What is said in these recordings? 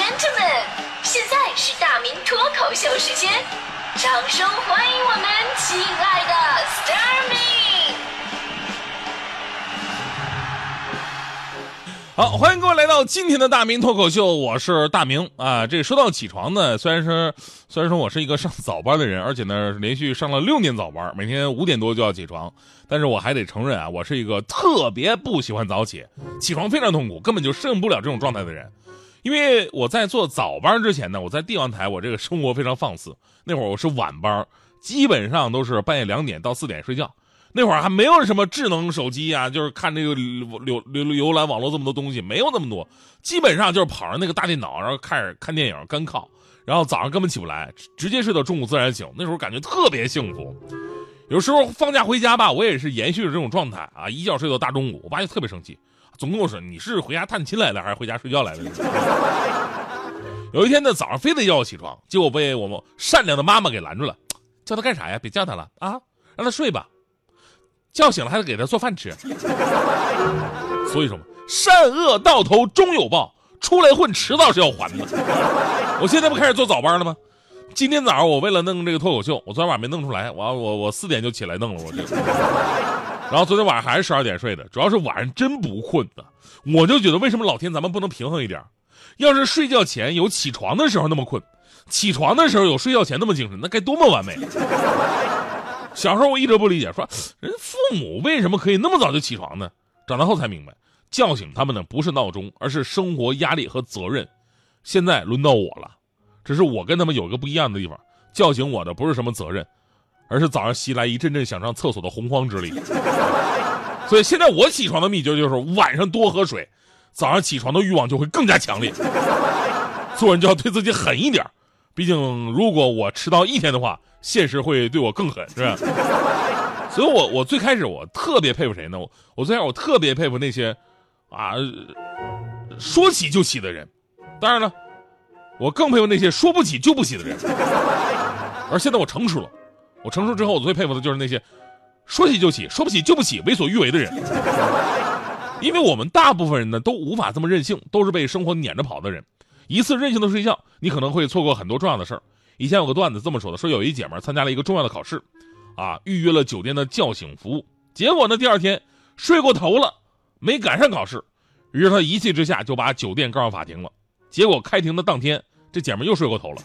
gentlemen，现在是大明脱口秀时间，掌声欢迎我们亲爱的 s t a r m y 好，欢迎各位来到今天的大明脱口秀，我是大明啊。这说到起床呢，虽然说虽然说我是一个上早班的人，而且呢连续上了六年早班，每天五点多就要起床，但是我还得承认啊，我是一个特别不喜欢早起，起床非常痛苦，根本就适应不了这种状态的人。因为我在做早班之前呢，我在帝王台，我这个生活非常放肆。那会儿我是晚班，基本上都是半夜两点到四点睡觉。那会儿还没有什么智能手机啊，就是看这个浏浏浏览网络这么多东西，没有那么多。基本上就是跑上那个大电脑，然后开始看电影干靠，然后早上根本起不来，直接睡到中午自然醒。那时候感觉特别幸福。有时候放假回家吧，我也是延续着这种状态啊，一觉睡到大中午。我爸就特别生气。总共是你是回家探亲来的还是回家睡觉来的？有一天呢，早上非得叫我起床，结果被我们善良的妈妈给拦住了。叫他干啥呀？别叫他了啊，让他睡吧。叫醒了还得给他做饭吃。所以说嘛，善恶到头终有报，出来混迟早是要还的。我现在不开始做早班了吗？今天早上我为了弄这个脱口秀，我昨天晚上没弄出来，我我我四点就起来弄了，我这。然后昨天晚上还是十二点睡的，主要是晚上真不困的。我就觉得为什么老天咱们不能平衡一点？要是睡觉前有起床的时候那么困，起床的时候有睡觉前那么精神，那该多么完美！小时候我一直不理解，说人父母为什么可以那么早就起床呢？长大后才明白，叫醒他们的不是闹钟，而是生活压力和责任。现在轮到我了，只是我跟他们有个不一样的地方，叫醒我的不是什么责任。而是早上袭来一阵阵想上厕所的洪荒之力，所以现在我起床的秘诀就是晚上多喝水，早上起床的欲望就会更加强烈。做人就要对自己狠一点，毕竟如果我迟到一天的话，现实会对我更狠，是吧？所以我我最开始我特别佩服谁呢？我我最开始我特别佩服那些啊说起就起的人，当然了，我更佩服那些说不起就不起的人。而现在我成熟了。我成熟之后，我最佩服的就是那些说起就起、说不起就不起、为所欲为的人。因为我们大部分人呢都无法这么任性，都是被生活撵着跑的人。一次任性的睡觉，你可能会错过很多重要的事儿。以前有个段子这么说的：说有一姐们参加了一个重要的考试，啊，预约了酒店的叫醒服务，结果呢第二天睡过头了，没赶上考试，于是她一气之下就把酒店告上法庭了。结果开庭的当天，这姐们又睡过头了。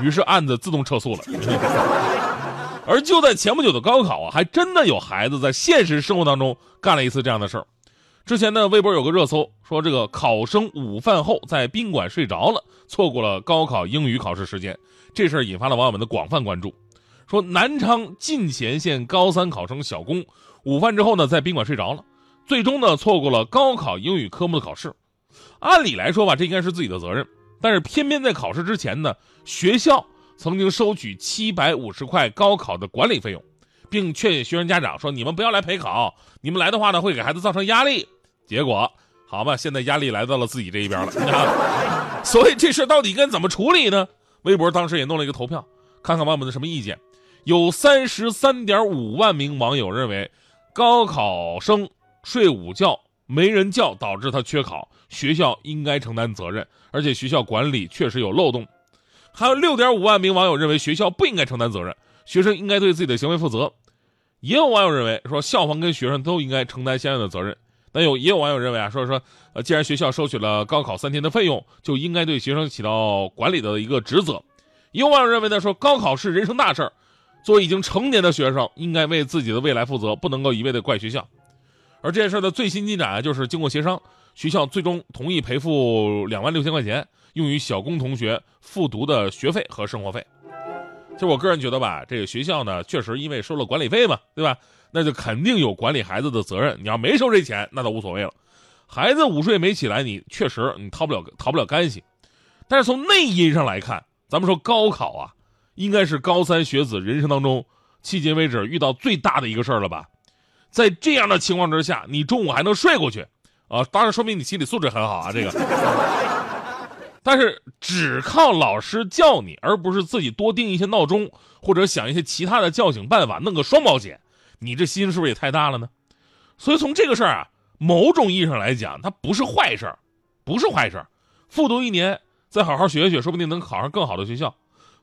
于是案子自动撤诉了。而就在前不久的高考啊，还真的有孩子在现实生活当中干了一次这样的事儿。之前呢，微博有个热搜说，这个考生午饭后在宾馆睡着了，错过了高考英语考试时间。这事儿引发了网友们的广泛关注。说南昌进贤县高三考生小龚午饭之后呢，在宾馆睡着了，最终呢错过了高考英语科目的考试。按理来说吧，这应该是自己的责任。但是偏偏在考试之前呢，学校曾经收取七百五十块高考的管理费用，并劝学生家长说：“你们不要来陪考，你们来的话呢，会给孩子造成压力。”结果，好吧，现在压力来到了自己这一边了。所以这事到底该怎么处理呢？微博当时也弄了一个投票，看看网友们的什么意见。有三十三点五万名网友认为，高考生睡午觉。没人叫导致他缺考，学校应该承担责任，而且学校管理确实有漏洞。还有六点五万名网友认为学校不应该承担责任，学生应该对自己的行为负责。也有网友认为说校方跟学生都应该承担相应的责任。但有也有网友认为啊，说说呃，既然学校收取了高考三天的费用，就应该对学生起到管理的一个职责。也有网友认为呢，说高考是人生大事儿，作为已经成年的学生，应该为自己的未来负责，不能够一味的怪学校。而这件事的最新进展啊，就是经过协商，学校最终同意赔付两万六千块钱，用于小工同学复读的学费和生活费。其实我个人觉得吧，这个学校呢，确实因为收了管理费嘛，对吧？那就肯定有管理孩子的责任。你要没收这钱，那倒无所谓了。孩子午睡没起来，你确实你逃不了逃不了干系。但是从内因上来看，咱们说高考啊，应该是高三学子人生当中迄今为止遇到最大的一个事儿了吧？在这样的情况之下，你中午还能睡过去，啊，当然说明你心理素质很好啊。这个，但是只靠老师叫你，而不是自己多定一些闹钟，或者想一些其他的叫醒办法，弄个双保险，你这心是不是也太大了呢？所以从这个事儿啊，某种意义上来讲，它不是坏事儿，不是坏事儿，复读一年，再好好学学，说不定能考上更好的学校。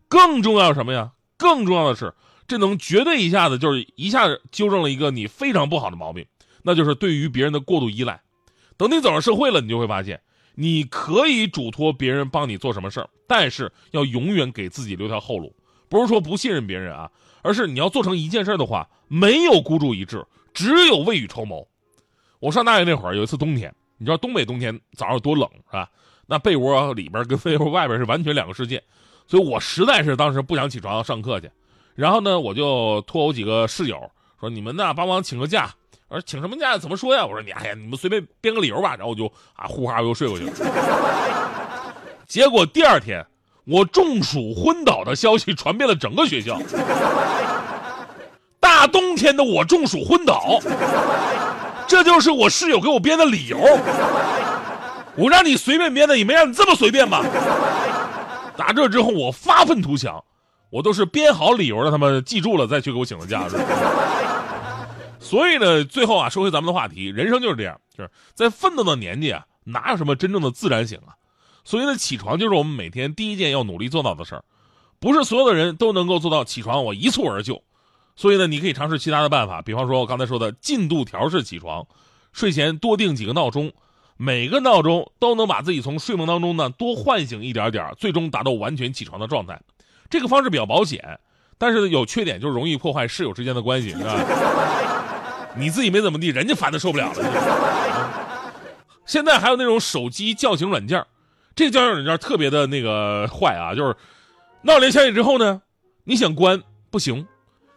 更重要什么呀？更重要的是，这能绝对一下子就是一下子纠正了一个你非常不好的毛病，那就是对于别人的过度依赖。等你走上社会了，你就会发现，你可以嘱托别人帮你做什么事儿，但是要永远给自己留条后路。不是说不信任别人啊，而是你要做成一件事的话，没有孤注一掷，只有未雨绸缪。我上大学那会儿，有一次冬天，你知道东北冬天早上有多冷是吧？那被窝里边跟被窝外边是完全两个世界，所以我实在是当时不想起床上课去。然后呢，我就托我几个室友说：“你们呢，帮忙请个假。”我说：“请什么假？怎么说呀？”我说：“你哎呀，你们随便编个理由吧。”然后我就啊呼哈又睡过去了。结果第二天，我中暑昏倒的消息传遍了整个学校。大冬天的，我中暑昏倒。这就是我室友给我编的理由，我让你随便编的，也没让你这么随便吧？打这之后，我发愤图强，我都是编好理由让他们记住了再去给我请的假。所以呢，最后啊，说回咱们的话题，人生就是这样，就是在奋斗的年纪啊，哪有什么真正的自然醒啊？所以呢，起床就是我们每天第一件要努力做到的事儿，不是所有的人都能够做到起床我一蹴而就。所以呢，你可以尝试其他的办法，比方说我刚才说的进度条式起床，睡前多定几个闹钟，每个闹钟都能把自己从睡梦当中呢多唤醒一点点，最终达到完全起床的状态。这个方式比较保险，但是有缺点就是容易破坏室友之间的关系，是吧？你自己没怎么地，人家烦的受不了了。现在还有那种手机叫醒软件，这个叫醒软件特别的那个坏啊，就是闹铃响起之后呢，你想关不行。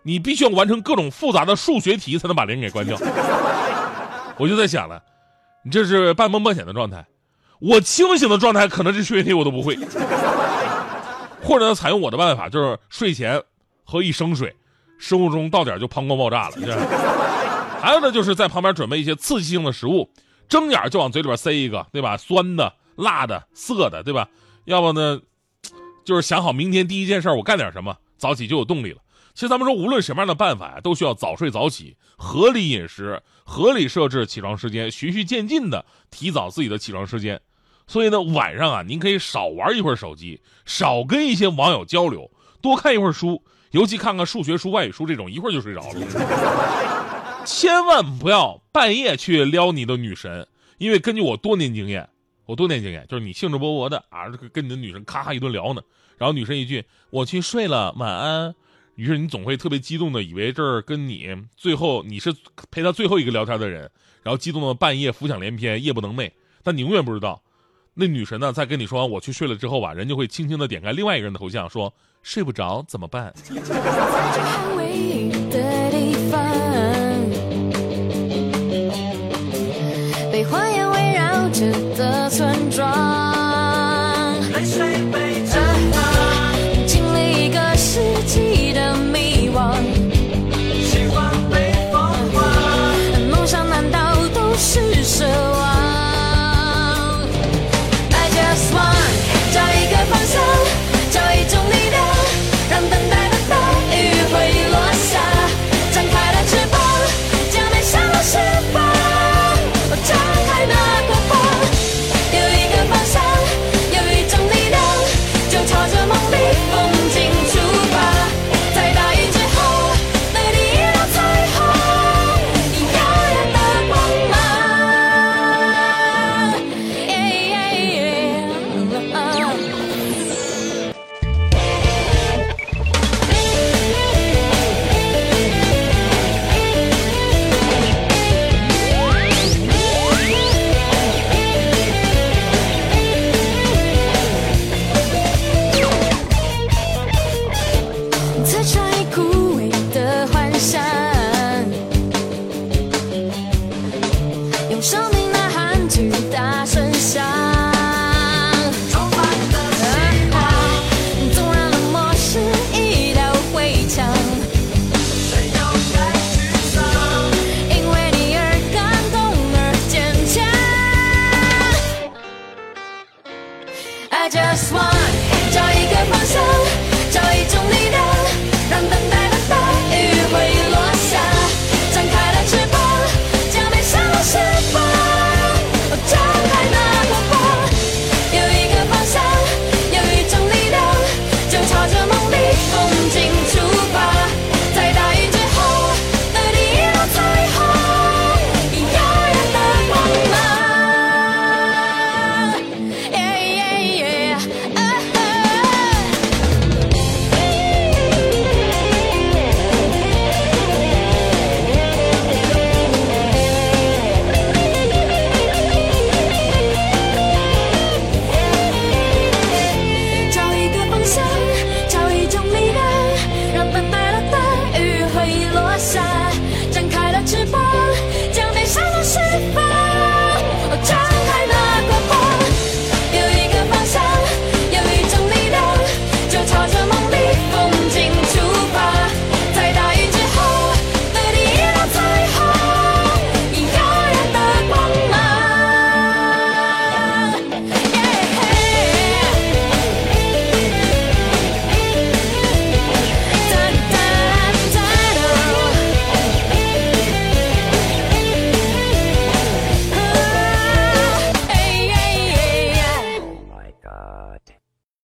你必须要完成各种复杂的数学题才能把铃给关掉。我就在想了，你这是半梦半醒的状态，我清醒的状态可能这数学题我都不会。或者呢采用我的办法，就是睡前喝一升水，生物钟到点就膀胱爆炸了。还有呢，就是在旁边准备一些刺激性的食物，睁眼就往嘴里边塞一个，对吧？酸的、辣的、涩的，对吧？要不呢，就是想好明天第一件事我干点什么，早起就有动力了。其实咱们说，无论什么样的办法呀，都需要早睡早起，合理饮食，合理设置起床时间，循序渐进的提早自己的起床时间。所以呢，晚上啊，您可以少玩一会儿手机，少跟一些网友交流，多看一会儿书，尤其看看数学书、外语书这种，一会儿就睡着了。千万不要半夜去撩你的女神，因为根据我多年经验，我多年经验就是你兴致勃勃的啊，跟你的女神咔咔一顿聊呢，然后女神一句“我去睡了，晚安”。于是你总会特别激动的以为这儿跟你最后你是陪他最后一个聊天的人，然后激动的半夜浮想联翩，夜不能寐。但你永远不知道，那女神呢在跟你说我去睡了之后吧，人就会轻轻的点开另外一个人的头像，说睡不着怎么办？